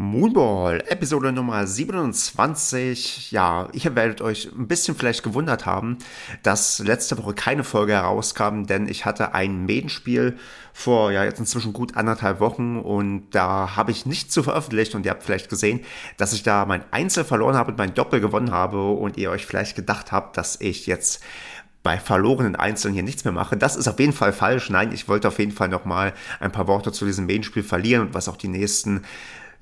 Moonball, Episode Nummer 27. Ja, ihr werdet euch ein bisschen vielleicht gewundert haben, dass letzte Woche keine Folge herauskam, denn ich hatte ein Medenspiel vor ja jetzt inzwischen gut anderthalb Wochen und da habe ich nicht zu veröffentlicht und ihr habt vielleicht gesehen, dass ich da mein Einzel verloren habe und mein Doppel gewonnen habe und ihr euch vielleicht gedacht habt, dass ich jetzt bei verlorenen Einzelnen hier nichts mehr mache. Das ist auf jeden Fall falsch. Nein, ich wollte auf jeden Fall noch mal ein paar Worte zu diesem Medenspiel verlieren und was auch die nächsten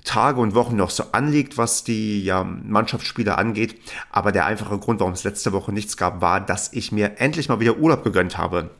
Tage und Wochen noch so anliegt, was die ja, Mannschaftsspiele angeht. Aber der einfache Grund, warum es letzte Woche nichts gab, war, dass ich mir endlich mal wieder Urlaub gegönnt habe.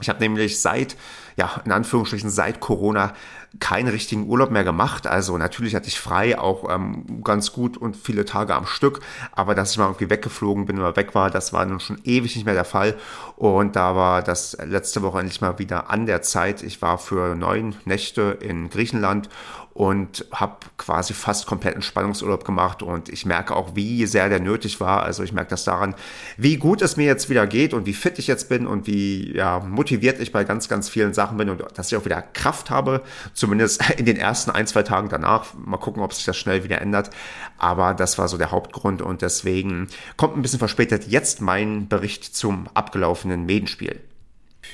Ich habe nämlich seit, ja, in Anführungsstrichen seit Corona keinen richtigen Urlaub mehr gemacht. Also natürlich hatte ich frei, auch ähm, ganz gut und viele Tage am Stück. Aber dass ich mal irgendwie weggeflogen bin oder weg war, das war nun schon ewig nicht mehr der Fall. Und da war das letzte Woche endlich mal wieder an der Zeit. Ich war für neun Nächte in Griechenland und habe quasi fast kompletten Spannungsurlaub gemacht und ich merke auch, wie sehr der nötig war. Also ich merke das daran, wie gut es mir jetzt wieder geht und wie fit ich jetzt bin und wie ja, motiviert ich bei ganz, ganz vielen Sachen bin und dass ich auch wieder Kraft habe, zumindest in den ersten ein, zwei Tagen danach. Mal gucken, ob sich das schnell wieder ändert. Aber das war so der Hauptgrund und deswegen kommt ein bisschen verspätet jetzt mein Bericht zum abgelaufenen Medenspiel.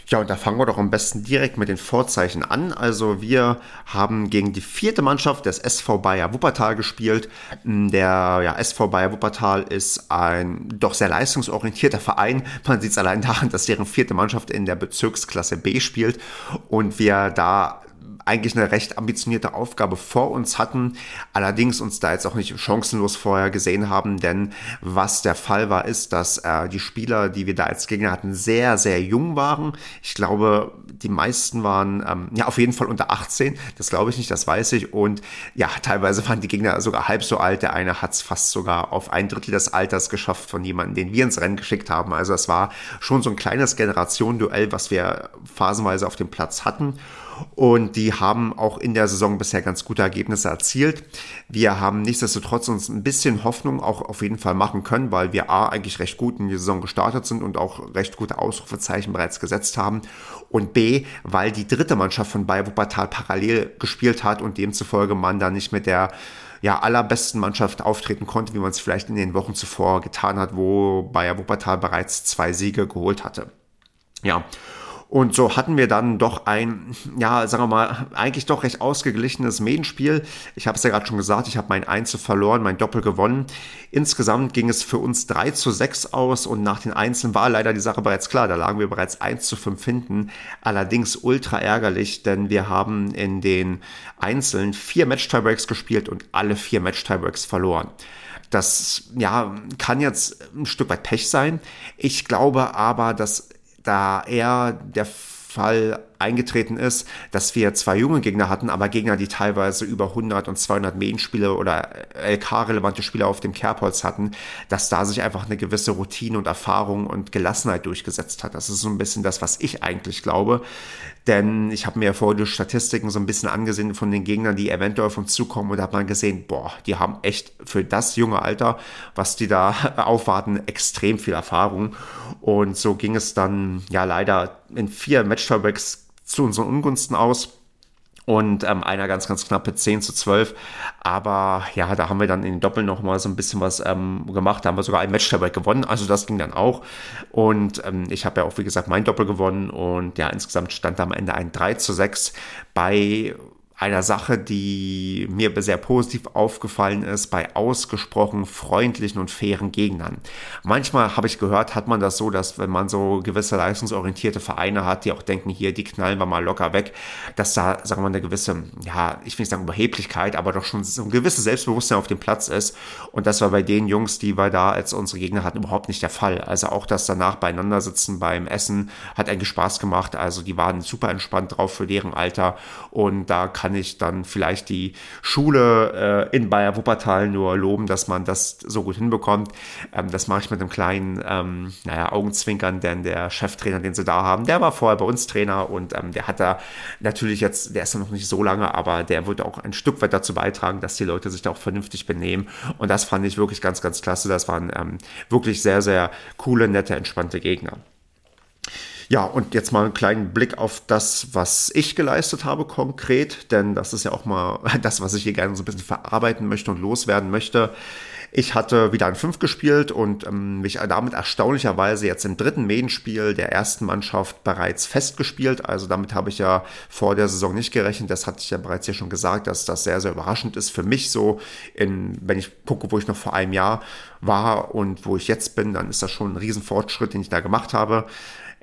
Ja, und da fangen wir doch am besten direkt mit den Vorzeichen an. Also wir haben gegen die vierte Mannschaft des SV Bayer Wuppertal gespielt. Der ja, SV Bayer Wuppertal ist ein doch sehr leistungsorientierter Verein. Man sieht es allein daran, dass deren vierte Mannschaft in der Bezirksklasse B spielt und wir da eigentlich eine recht ambitionierte Aufgabe vor uns hatten, allerdings uns da jetzt auch nicht chancenlos vorher gesehen haben, denn was der Fall war, ist, dass äh, die Spieler, die wir da als Gegner hatten, sehr, sehr jung waren. Ich glaube, die meisten waren ähm, ja auf jeden Fall unter 18, das glaube ich nicht, das weiß ich. Und ja, teilweise waren die Gegner sogar halb so alt. Der eine hat es fast sogar auf ein Drittel des Alters geschafft von jemandem, den wir ins Rennen geschickt haben. Also es war schon so ein kleines Generationenduell, was wir phasenweise auf dem Platz hatten und die haben auch in der Saison bisher ganz gute Ergebnisse erzielt. Wir haben nichtsdestotrotz uns ein bisschen Hoffnung auch auf jeden Fall machen können, weil wir A eigentlich recht gut in die Saison gestartet sind und auch recht gute Ausrufezeichen bereits gesetzt haben und B, weil die dritte Mannschaft von Bayer Wuppertal parallel gespielt hat und demzufolge man da nicht mit der ja, allerbesten Mannschaft auftreten konnte, wie man es vielleicht in den Wochen zuvor getan hat, wo Bayer Wuppertal bereits zwei Siege geholt hatte. Ja, und so hatten wir dann doch ein, ja, sagen wir mal, eigentlich doch recht ausgeglichenes Medenspiel. Ich habe es ja gerade schon gesagt, ich habe mein Einzel verloren, mein Doppel gewonnen. Insgesamt ging es für uns 3 zu 6 aus und nach den Einzelnen war leider die Sache bereits klar. Da lagen wir bereits 1 zu 5 hinten. Allerdings ultra ärgerlich, denn wir haben in den Einzelnen vier Match-Tiebreaks gespielt und alle vier Match-Tiebreaks verloren. Das ja, kann jetzt ein Stück weit Pech sein. Ich glaube aber, dass da er der Fall eingetreten ist, dass wir zwei junge Gegner hatten, aber Gegner, die teilweise über 100 und 200 Medienspiele oder LK-relevante Spiele auf dem Kerbholz hatten, dass da sich einfach eine gewisse Routine und Erfahrung und Gelassenheit durchgesetzt hat. Das ist so ein bisschen das, was ich eigentlich glaube. Denn ich habe mir vorher die Statistiken so ein bisschen angesehen von den Gegnern, die eventuell auf uns zukommen und hat man gesehen, boah, die haben echt für das junge Alter, was die da aufwarten, extrem viel Erfahrung. Und so ging es dann ja leider in vier Match-Tiebreaks zu unseren Ungunsten aus. Und ähm, einer ganz, ganz knappe 10 zu 12. Aber ja, da haben wir dann in den Doppeln noch mal so ein bisschen was ähm, gemacht. Da haben wir sogar ein Match dabei gewonnen. Also das ging dann auch. Und ähm, ich habe ja auch, wie gesagt, mein Doppel gewonnen. Und ja, insgesamt stand da am Ende ein 3 zu 6 bei einer Sache, die mir sehr positiv aufgefallen ist bei ausgesprochen freundlichen und fairen Gegnern. Manchmal habe ich gehört, hat man das so, dass wenn man so gewisse leistungsorientierte Vereine hat, die auch denken, hier, die knallen wir mal locker weg, dass da, sagen wir mal, eine gewisse, ja, ich will nicht sagen Überheblichkeit, aber doch schon so ein gewisses Selbstbewusstsein auf dem Platz ist. Und das war bei den Jungs, die wir da als unsere Gegner hatten, überhaupt nicht der Fall. Also auch das danach beieinander sitzen beim Essen hat eigentlich Spaß gemacht. Also die waren super entspannt drauf für deren Alter und da kann kann ich dann vielleicht die Schule äh, in Bayer Wuppertal nur loben, dass man das so gut hinbekommt. Ähm, das mache ich mit einem kleinen, ähm, naja, Augenzwinkern, denn der Cheftrainer, den sie da haben, der war vorher bei uns Trainer und ähm, der hat da natürlich jetzt, der ist noch nicht so lange, aber der wird auch ein Stück weit dazu beitragen, dass die Leute sich da auch vernünftig benehmen. Und das fand ich wirklich ganz, ganz klasse. Das waren ähm, wirklich sehr, sehr coole, nette, entspannte Gegner. Ja, und jetzt mal einen kleinen Blick auf das, was ich geleistet habe konkret, denn das ist ja auch mal das, was ich hier gerne so ein bisschen verarbeiten möchte und loswerden möchte. Ich hatte wieder ein 5 gespielt und ähm, mich damit erstaunlicherweise jetzt im dritten Medienspiel der ersten Mannschaft bereits festgespielt. Also damit habe ich ja vor der Saison nicht gerechnet. Das hatte ich ja bereits hier schon gesagt, dass das sehr, sehr überraschend ist für mich so, in, wenn ich gucke, wo ich noch vor einem Jahr war und wo ich jetzt bin, dann ist das schon ein Riesenfortschritt, den ich da gemacht habe.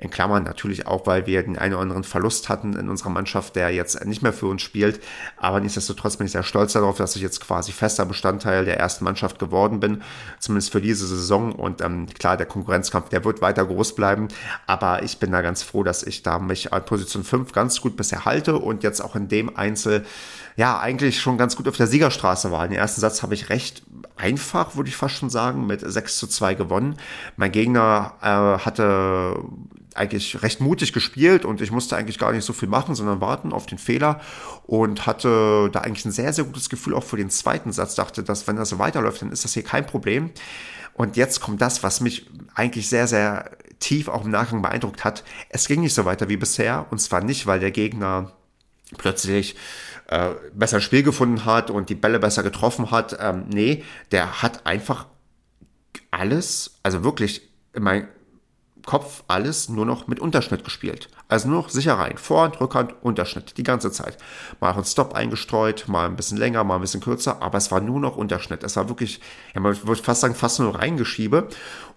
In Klammern natürlich auch, weil wir den einen oder anderen Verlust hatten in unserer Mannschaft, der jetzt nicht mehr für uns spielt. Aber nichtsdestotrotz bin ich sehr stolz darauf, dass ich jetzt quasi fester Bestandteil der ersten Mannschaft geworden bin, zumindest für diese Saison. Und ähm, klar, der Konkurrenzkampf, der wird weiter groß bleiben. Aber ich bin da ganz froh, dass ich da mich an Position 5 ganz gut bisher halte und jetzt auch in dem Einzel ja, eigentlich schon ganz gut auf der Siegerstraße war. Den ersten Satz habe ich recht einfach, würde ich fast schon sagen, mit 6 zu 2 gewonnen. Mein Gegner äh, hatte eigentlich recht mutig gespielt und ich musste eigentlich gar nicht so viel machen, sondern warten auf den Fehler und hatte da eigentlich ein sehr, sehr gutes Gefühl auch für den zweiten Satz. Dachte, dass wenn das so weiterläuft, dann ist das hier kein Problem. Und jetzt kommt das, was mich eigentlich sehr, sehr tief auch im Nachgang beeindruckt hat. Es ging nicht so weiter wie bisher und zwar nicht, weil der Gegner plötzlich äh, besser Spiel gefunden hat und die Bälle besser getroffen hat. Ähm, nee, der hat einfach alles, also wirklich, mein, Kopf alles nur noch mit Unterschnitt gespielt. Also nur noch sicher rein. Vorhand, Rückhand, Unterschnitt. Die ganze Zeit. Mal einen Stop eingestreut, mal ein bisschen länger, mal ein bisschen kürzer, aber es war nur noch Unterschnitt. Es war wirklich, ja, man würde fast sagen, fast nur reingeschiebe.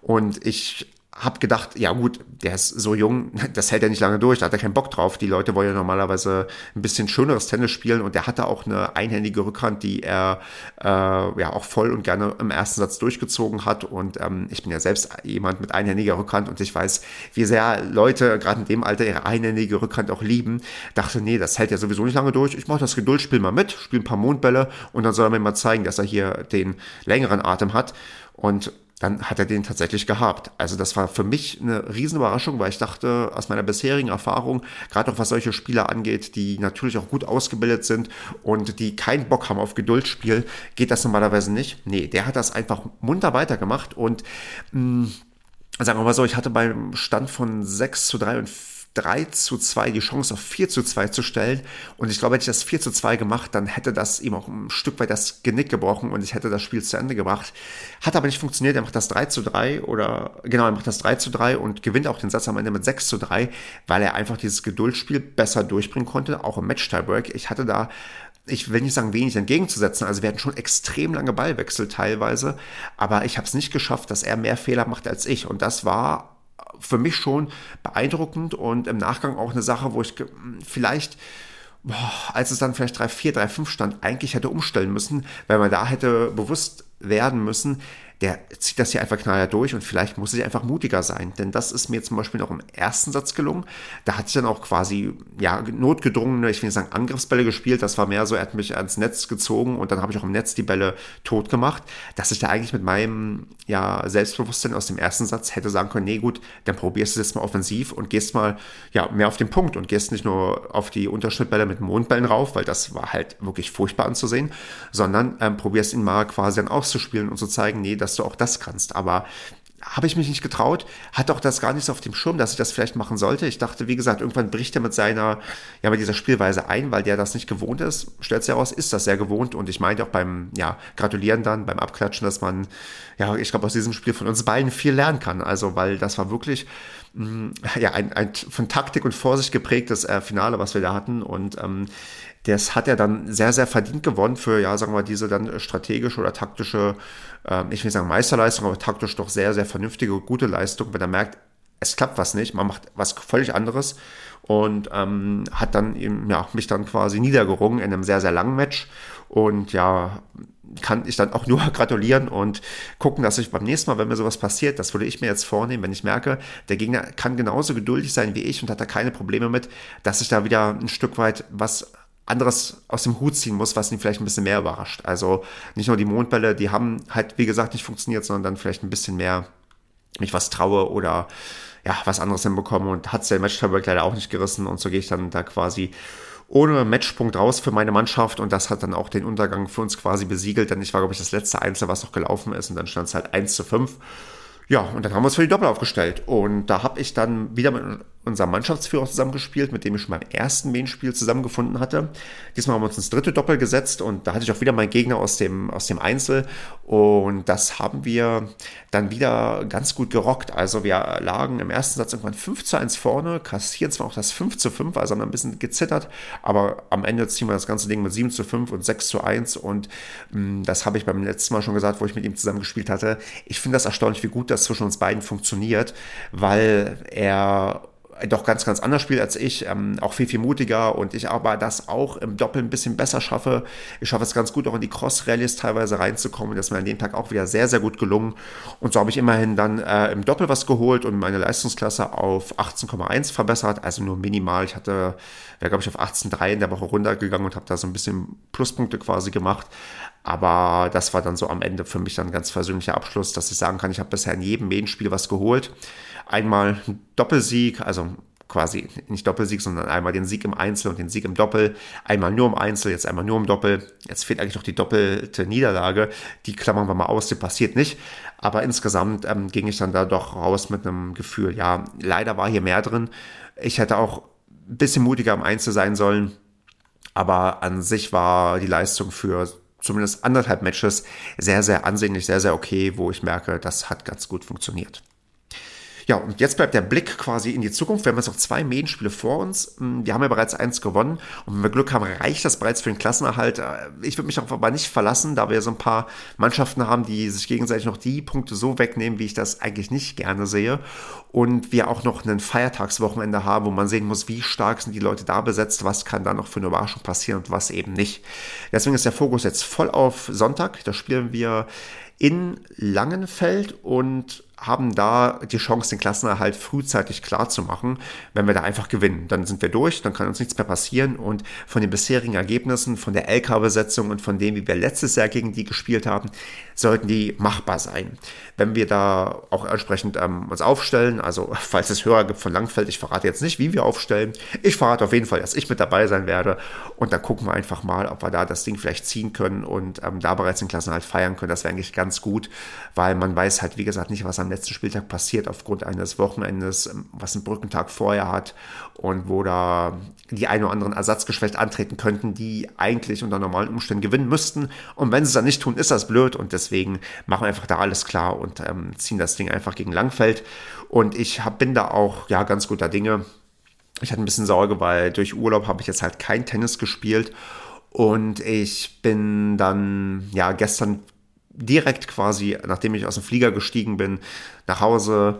Und ich hab gedacht, ja gut, der ist so jung, das hält er nicht lange durch, da hat er keinen Bock drauf. Die Leute wollen ja normalerweise ein bisschen schöneres Tennis spielen und der hatte auch eine einhändige Rückhand, die er äh, ja auch voll und gerne im ersten Satz durchgezogen hat. Und ähm, ich bin ja selbst jemand mit einhändiger Rückhand und ich weiß, wie sehr Leute gerade in dem Alter ihre einhändige Rückhand auch lieben. Dachte, nee, das hält ja sowieso nicht lange durch. Ich mache das Geduldsspiel mal mit, spiele ein paar Mondbälle und dann soll er mir mal zeigen, dass er hier den längeren Atem hat. Und dann hat er den tatsächlich gehabt. Also das war für mich eine Riesenüberraschung, weil ich dachte, aus meiner bisherigen Erfahrung, gerade auch was solche Spieler angeht, die natürlich auch gut ausgebildet sind und die keinen Bock haben auf Geduldsspiel, geht das normalerweise nicht. Nee, der hat das einfach munter weitergemacht und mh, mm, sagen wir mal so, ich hatte beim Stand von 6 zu 3 und 3 zu 2 die Chance auf 4 zu 2 zu stellen. Und ich glaube, hätte ich das 4 zu 2 gemacht, dann hätte das ihm auch ein Stück weit das Genick gebrochen und ich hätte das Spiel zu Ende gebracht. Hat aber nicht funktioniert. Er macht das 3 zu 3 oder genau, er macht das 3 zu 3 und gewinnt auch den Satz am Ende mit 6 zu 3, weil er einfach dieses Geduldsspiel besser durchbringen konnte, auch im Match-Tiebreak. Ich hatte da ich will nicht sagen, wenig entgegenzusetzen. Also wir hatten schon extrem lange Ballwechsel teilweise, aber ich habe es nicht geschafft, dass er mehr Fehler macht als ich. Und das war für mich schon beeindruckend und im Nachgang auch eine Sache, wo ich vielleicht boah, als es dann vielleicht 3-4, 3-5 stand, eigentlich hätte umstellen müssen, weil man da hätte bewusst werden müssen, der zieht das hier einfach knallhart durch und vielleicht muss ich einfach mutiger sein. Denn das ist mir zum Beispiel noch im ersten Satz gelungen. Da hatte ich dann auch quasi, ja, notgedrungene, ich will nicht sagen Angriffsbälle gespielt. Das war mehr so, er hat mich ans Netz gezogen und dann habe ich auch im Netz die Bälle tot gemacht. Dass ich da eigentlich mit meinem, ja, Selbstbewusstsein aus dem ersten Satz hätte sagen können, nee, gut, dann probierst du es jetzt mal offensiv und gehst mal, ja, mehr auf den Punkt und gehst nicht nur auf die Unterschnittbälle mit Mondbällen rauf, weil das war halt wirklich furchtbar anzusehen, sondern ähm, probierst ihn mal quasi dann auszuspielen und zu zeigen, nee, das dass du auch das kannst. Aber habe ich mich nicht getraut, hatte auch das gar nicht so auf dem Schirm, dass ich das vielleicht machen sollte. Ich dachte, wie gesagt, irgendwann bricht er mit seiner, ja, mit dieser Spielweise ein, weil der das nicht gewohnt ist. Stellt sich heraus, ist das sehr gewohnt und ich meinte auch beim, ja, Gratulieren dann, beim Abklatschen, dass man, ja, ich glaube, aus diesem Spiel von uns beiden viel lernen kann. Also, weil das war wirklich, mh, mm, ja, ein, ein von Taktik und Vorsicht geprägtes äh, Finale, was wir da hatten und, ähm, das hat er dann sehr, sehr verdient gewonnen für, ja, sagen wir, diese dann strategische oder taktische, äh, ich will sagen Meisterleistung, aber taktisch doch sehr, sehr vernünftige, gute Leistung, wenn er merkt, es klappt was nicht, man macht was völlig anderes und ähm, hat dann eben, ja, mich dann quasi niedergerungen in einem sehr, sehr langen Match und ja, kann ich dann auch nur gratulieren und gucken, dass ich beim nächsten Mal, wenn mir sowas passiert, das würde ich mir jetzt vornehmen, wenn ich merke, der Gegner kann genauso geduldig sein wie ich und hat da keine Probleme mit, dass ich da wieder ein Stück weit was anderes aus dem Hut ziehen muss, was ihn vielleicht ein bisschen mehr überrascht. Also nicht nur die Mondbälle, die haben halt, wie gesagt, nicht funktioniert, sondern dann vielleicht ein bisschen mehr mich was traue oder ja, was anderes hinbekomme und hat es der match leider auch nicht gerissen und so gehe ich dann da quasi ohne Matchpunkt raus für meine Mannschaft und das hat dann auch den Untergang für uns quasi besiegelt, denn ich war, glaube ich, das letzte Einzel, was noch gelaufen ist und dann stand es halt 1 zu 5 ja, und dann haben wir uns für die Doppel aufgestellt. Und da habe ich dann wieder mit unserem Mannschaftsführer zusammengespielt, mit dem ich schon beim ersten Main-Spiel zusammengefunden hatte. Diesmal haben wir uns ins dritte Doppel gesetzt und da hatte ich auch wieder meinen Gegner aus dem, aus dem Einzel und das haben wir dann wieder ganz gut gerockt. Also wir lagen im ersten Satz irgendwann 5 zu 1 vorne, kassieren zwar auch das 5 zu 5, also haben ein bisschen gezittert, aber am Ende ziehen wir das ganze Ding mit 7 zu 5 und 6 zu 1 und mh, mm, das habe ich beim letzten Mal schon gesagt, wo ich mit ihm zusammengespielt hatte. Ich finde das erstaunlich, wie gut das zwischen uns beiden funktioniert, weil er doch ganz, ganz anders spielt als ich, ähm, auch viel, viel mutiger und ich aber das auch im Doppel ein bisschen besser schaffe. Ich schaffe es ganz gut, auch in die Cross-Rallies teilweise reinzukommen. Das ist mir an dem Tag auch wieder sehr, sehr gut gelungen. Und so habe ich immerhin dann äh, im Doppel was geholt und meine Leistungsklasse auf 18,1 verbessert, also nur minimal. Ich hatte, wäre glaube ich auf 18,3 in der Woche runtergegangen und habe da so ein bisschen Pluspunkte quasi gemacht. Aber das war dann so am Ende für mich dann ein ganz versöhnlicher Abschluss, dass ich sagen kann, ich habe bisher in jedem Medienspiel was geholt einmal Doppelsieg, also quasi nicht Doppelsieg, sondern einmal den Sieg im Einzel und den Sieg im Doppel, einmal nur im Einzel, jetzt einmal nur im Doppel. Jetzt fehlt eigentlich noch die doppelte Niederlage. Die klammern wir mal aus, die passiert nicht. Aber insgesamt ähm, ging ich dann da doch raus mit einem Gefühl, ja, leider war hier mehr drin. Ich hätte auch ein bisschen mutiger im Einzel sein sollen. Aber an sich war die Leistung für zumindest anderthalb Matches sehr, sehr ansehnlich, sehr, sehr okay, wo ich merke, das hat ganz gut funktioniert. Ja, und jetzt bleibt der Blick quasi in die Zukunft. Wir haben jetzt noch zwei Medienspiele vor uns. Hm, wir haben ja bereits eins gewonnen. Und wenn wir Glück haben, reicht das bereits für den Klassenerhalt. Äh, ich würde mich darauf aber nicht verlassen, da wir so ein paar Mannschaften haben, die sich gegenseitig noch die Punkte so wegnehmen, wie ich das eigentlich nicht gerne sehe. Und wir auch noch ein Feiertagswochenende haben, wo man sehen muss, wie stark sind die Leute da besetzt, was kann da noch für eine Überraschung passieren und was eben nicht. Deswegen ist der Fokus jetzt voll auf Sonntag. Da spielen wir in Langenfeld und haben da die Chance, den Klassenerhalt frühzeitig klar zu machen. Wenn wir da einfach gewinnen, dann sind wir durch, dann kann uns nichts mehr passieren. Und von den bisherigen Ergebnissen, von der LK-Besetzung und von dem, wie wir letztes Jahr gegen die gespielt haben, sollten die machbar sein. Wenn wir da auch entsprechend ähm, uns aufstellen, also falls es Hörer gibt von Langfeld, ich verrate jetzt nicht, wie wir aufstellen. Ich verrate auf jeden Fall, dass ich mit dabei sein werde. Und dann gucken wir einfach mal, ob wir da das Ding vielleicht ziehen können und ähm, da bereits den Klassenerhalt feiern können. Das wäre eigentlich ganz gut, weil man weiß halt, wie gesagt, nicht, was am letzten Spieltag passiert aufgrund eines Wochenendes, ähm, was ein Brückentag vorher hat und wo da die ein oder anderen ersatzgeschwächt antreten könnten, die eigentlich unter normalen Umständen gewinnen müssten. Und wenn sie es dann nicht tun, ist das blöd und deswegen machen wir einfach da alles klar und ähm, ziehen das Ding einfach gegen Langfeld. Und ich hab, bin da auch ja ganz guter Dinge. Ich hatte ein bisschen Sorge, weil durch Urlaub habe ich jetzt halt kein Tennis gespielt und ich bin dann ja gestern direkt quasi, nachdem ich aus dem Flieger gestiegen bin, nach Hause,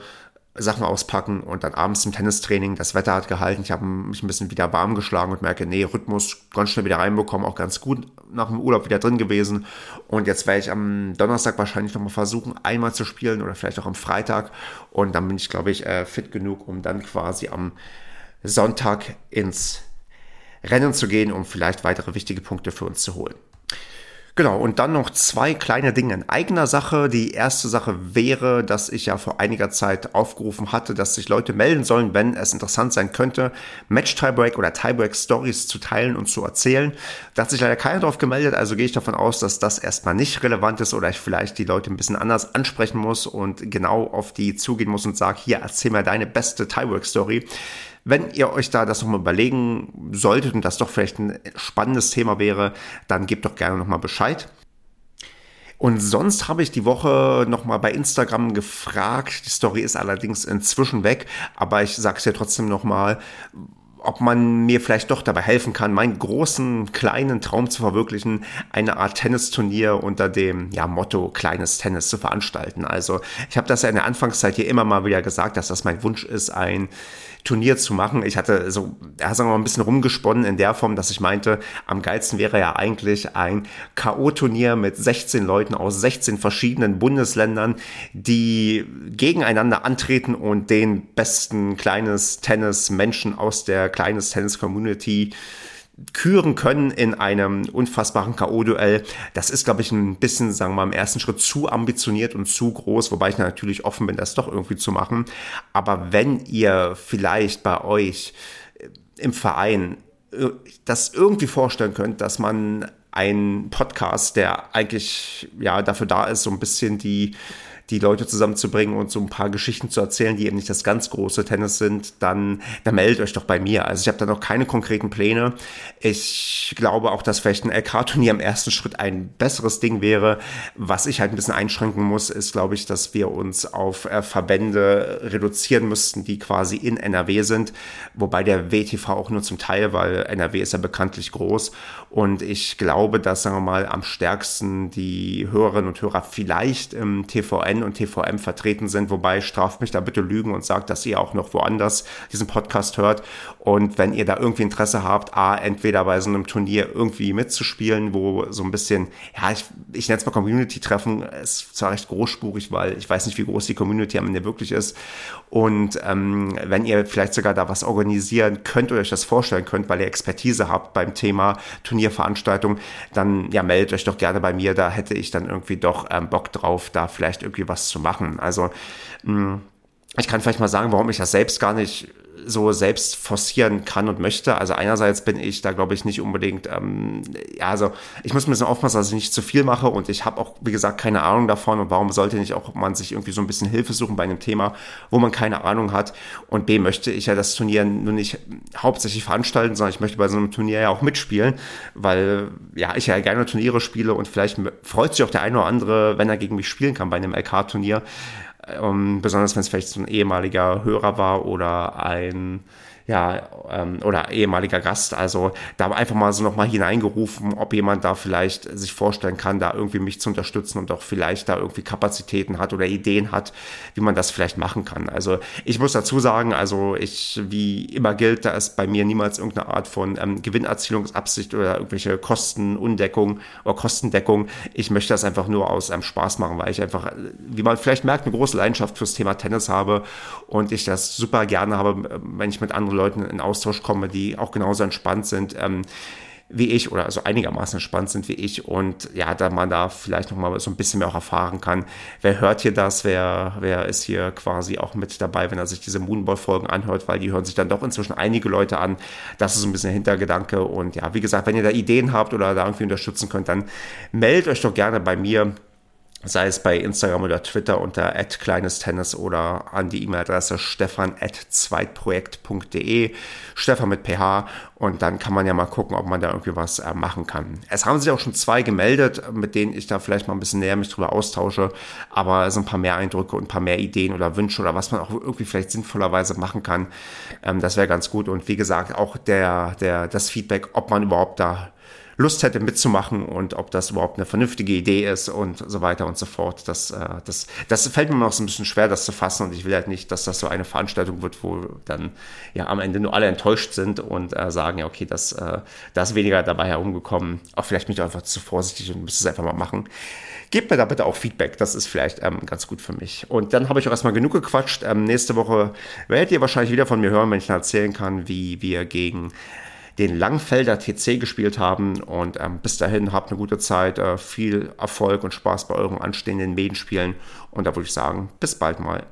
Sachen auspacken und dann abends im Tennistraining. Das Wetter hat gehalten. Ich habe mich ein bisschen wieder warm geschlagen und merke, nee, Rhythmus ganz schnell wieder reinbekommen, auch ganz gut nach dem Urlaub wieder drin gewesen. Und jetzt werde ich am Donnerstag wahrscheinlich nochmal versuchen, einmal zu spielen oder vielleicht auch am Freitag. Und dann bin ich, glaube ich, äh, fit genug, um dann quasi am Sonntag ins Rennen zu gehen, um vielleicht weitere wichtige Punkte für uns zu holen. Genau, und dann noch zwei kleine Dinge in eigener Sache. Die erste Sache wäre, dass ich ja vor einiger Zeit aufgerufen hatte, dass sich Leute melden sollen, wenn es interessant sein könnte, Match-Tiebreak oder Tiebreak-Stories zu teilen und zu erzählen. Da hat sich leider keiner drauf gemeldet, also gehe ich davon aus, dass das erstmal nicht relevant ist oder ich vielleicht die Leute ein bisschen anders ansprechen muss und genau auf die zugehen muss und sage, hier, erzähl mir deine beste Tiebreak-Story. Wenn ihr euch da das nochmal überlegen solltet und das doch vielleicht ein spannendes Thema wäre, dann gebt doch gerne nochmal Bescheid. Und sonst habe ich die Woche nochmal bei Instagram gefragt. Die Story ist allerdings inzwischen weg, aber ich sage es ja trotzdem nochmal ob man mir vielleicht doch dabei helfen kann, meinen großen, kleinen Traum zu verwirklichen, eine Art Tennisturnier unter dem ja, Motto kleines Tennis zu veranstalten. Also ich habe das ja in der Anfangszeit hier immer mal wieder gesagt, dass das mein Wunsch ist, ein Turnier zu machen. Ich hatte so, ja, sagen wir mal, ein bisschen rumgesponnen in der Form, dass ich meinte, am geilsten wäre ja eigentlich ein K.O.-Turnier mit 16 Leuten aus 16 verschiedenen Bundesländern, die gegeneinander antreten und den besten kleines Tennis-Menschen aus der kleines Tennis-Community küren können in einem unfassbaren K.O.-Duell. Das ist, glaube ich, ein bisschen, sagen wir mal, im ersten Schritt zu ambitioniert und zu groß, wobei ich natürlich offen bin, das doch irgendwie zu machen. Aber wenn ihr vielleicht bei euch äh, im Verein äh, das irgendwie vorstellen könnt, dass man einen Podcast, der eigentlich ja dafür da ist, so ein bisschen die die Leute zusammenzubringen und so ein paar Geschichten zu erzählen, die eben nicht das ganz große Tennis sind, dann, dann meldet euch doch bei mir. Also ich habe da noch keine konkreten Pläne. Ich glaube auch, dass vielleicht ein LK-Turnier im ersten Schritt ein besseres Ding wäre. Was ich halt ein bisschen einschränken muss, ist, glaube ich, dass wir uns auf äh, Verbände reduzieren müssten, die quasi in NRW sind. Wobei der WTV auch nur zum Teil, weil NRW ist ja bekanntlich groß. Und ich glaube, dass, sagen wir mal, am stärksten die Hörerinnen und Hörer vielleicht im TVN und TVM vertreten sind. Wobei straft mich da bitte Lügen und sagt, dass ihr auch noch woanders diesen Podcast hört. Und wenn ihr da irgendwie Interesse habt, A, entweder bei so einem Turnier irgendwie mitzuspielen, wo so ein bisschen, ja, ich, ich nenne es mal Community-Treffen, ist zwar recht großspurig, weil ich weiß nicht, wie groß die Community am Ende wirklich ist. Und ähm, wenn ihr vielleicht sogar da was organisieren könnt oder euch das vorstellen könnt, weil ihr Expertise habt beim Thema Turnierveranstaltung, dann ja, meldet euch doch gerne bei mir. Da hätte ich dann irgendwie doch ähm, Bock drauf, da vielleicht irgendwie was zu machen. Also mh, hm, ich kann vielleicht mal sagen, warum ich das selbst gar nicht so selbst forcieren kann und möchte. Also einerseits bin ich da, glaube ich, nicht unbedingt, ähm, ja, also ich muss ein bisschen aufpassen, dass ich nicht zu viel mache und ich habe auch, wie gesagt, keine Ahnung davon und warum sollte nicht auch man sich irgendwie so ein bisschen Hilfe suchen bei einem Thema, wo man keine Ahnung hat und B, möchte ich ja das Turnier nur nicht hauptsächlich veranstalten, sondern ich möchte bei so einem Turnier ja auch mitspielen, weil ja, ich ja gerne Turniere spiele und vielleicht freut sich auch der eine oder andere, wenn er gegen mich spielen kann bei einem LK-Turnier. Ähm, besonders wenn es vielleicht so ein ehemaliger Hörer war oder ein ja, ähm, oder ehemaliger Gast. Also da einfach mal so nochmal hineingerufen, ob jemand da vielleicht sich vorstellen kann, da irgendwie mich zu unterstützen und auch vielleicht da irgendwie Kapazitäten hat oder Ideen hat, wie man das vielleicht machen kann. Also ich muss dazu sagen, also ich, wie immer gilt, da ist bei mir niemals irgendeine Art von ähm, Gewinnerzielungsabsicht oder irgendwelche Kostenundeckung oder Kostendeckung. Ich möchte das einfach nur aus ähm, Spaß machen, weil ich einfach, wie man vielleicht merkt, eine große Leidenschaft fürs Thema Tennis habe und ich das super gerne habe, wenn ich mit anderen anderen Leuten in Austausch komme, die auch genauso entspannt sind. Ähm, wie ich oder also einigermaßen entspannt sind wie ich und ja, da man da vielleicht noch mal so ein bisschen mehr auch erfahren kann. Wer hört hier das? Wer, wer ist hier quasi auch mit dabei, wenn er sich diese Moonball-Folgen anhört, weil die hören sich dann doch inzwischen einige Leute an. Das ist so ein bisschen der Hintergedanke und ja, wie gesagt, wenn ihr da Ideen habt oder da irgendwie unterstützen könnt, dann meldet euch doch gerne bei mir sei es bei Instagram oder Twitter unter @kleines_tennis oder an die E-Mail-Adresse stefan@zweitprojekt.de, Stefan mit PH und dann kann man ja mal gucken, ob man da irgendwie was äh, machen kann. Es haben sich auch schon zwei gemeldet, mit denen ich da vielleicht mal ein bisschen näher mich drüber austausche, aber so ein paar mehr Eindrücke und ein paar mehr Ideen oder Wünsche oder was man auch irgendwie vielleicht sinnvollerweise machen kann, ähm, das wäre ganz gut. Und wie gesagt auch der der das Feedback, ob man überhaupt da Lust hätte mitzumachen und ob das überhaupt eine vernünftige Idee ist und so weiter und so fort. Das, äh, das, das fällt mir noch so ein bisschen schwer, das zu fassen und ich will halt nicht, dass das so eine Veranstaltung wird, wo dann ja am Ende nur alle enttäuscht sind und äh, sagen, ja, okay, das, äh, da ist weniger dabei herumgekommen. Auch vielleicht bin ich einfach zu vorsichtig und müsste es einfach mal machen. Gebt mir da bitte auch Feedback, das ist vielleicht ähm, ganz gut für mich. Und dann habe ich auch erstmal genug gequatscht. Ähm, nächste Woche werdet ihr wahrscheinlich wieder von mir hören, wenn ich dann erzählen kann, wie wir gegen den Langfelder TC gespielt haben. Und ähm, bis dahin habt eine gute Zeit, äh, viel Erfolg und Spaß bei euren anstehenden Medienspielen. Und da würde ich sagen, bis bald mal.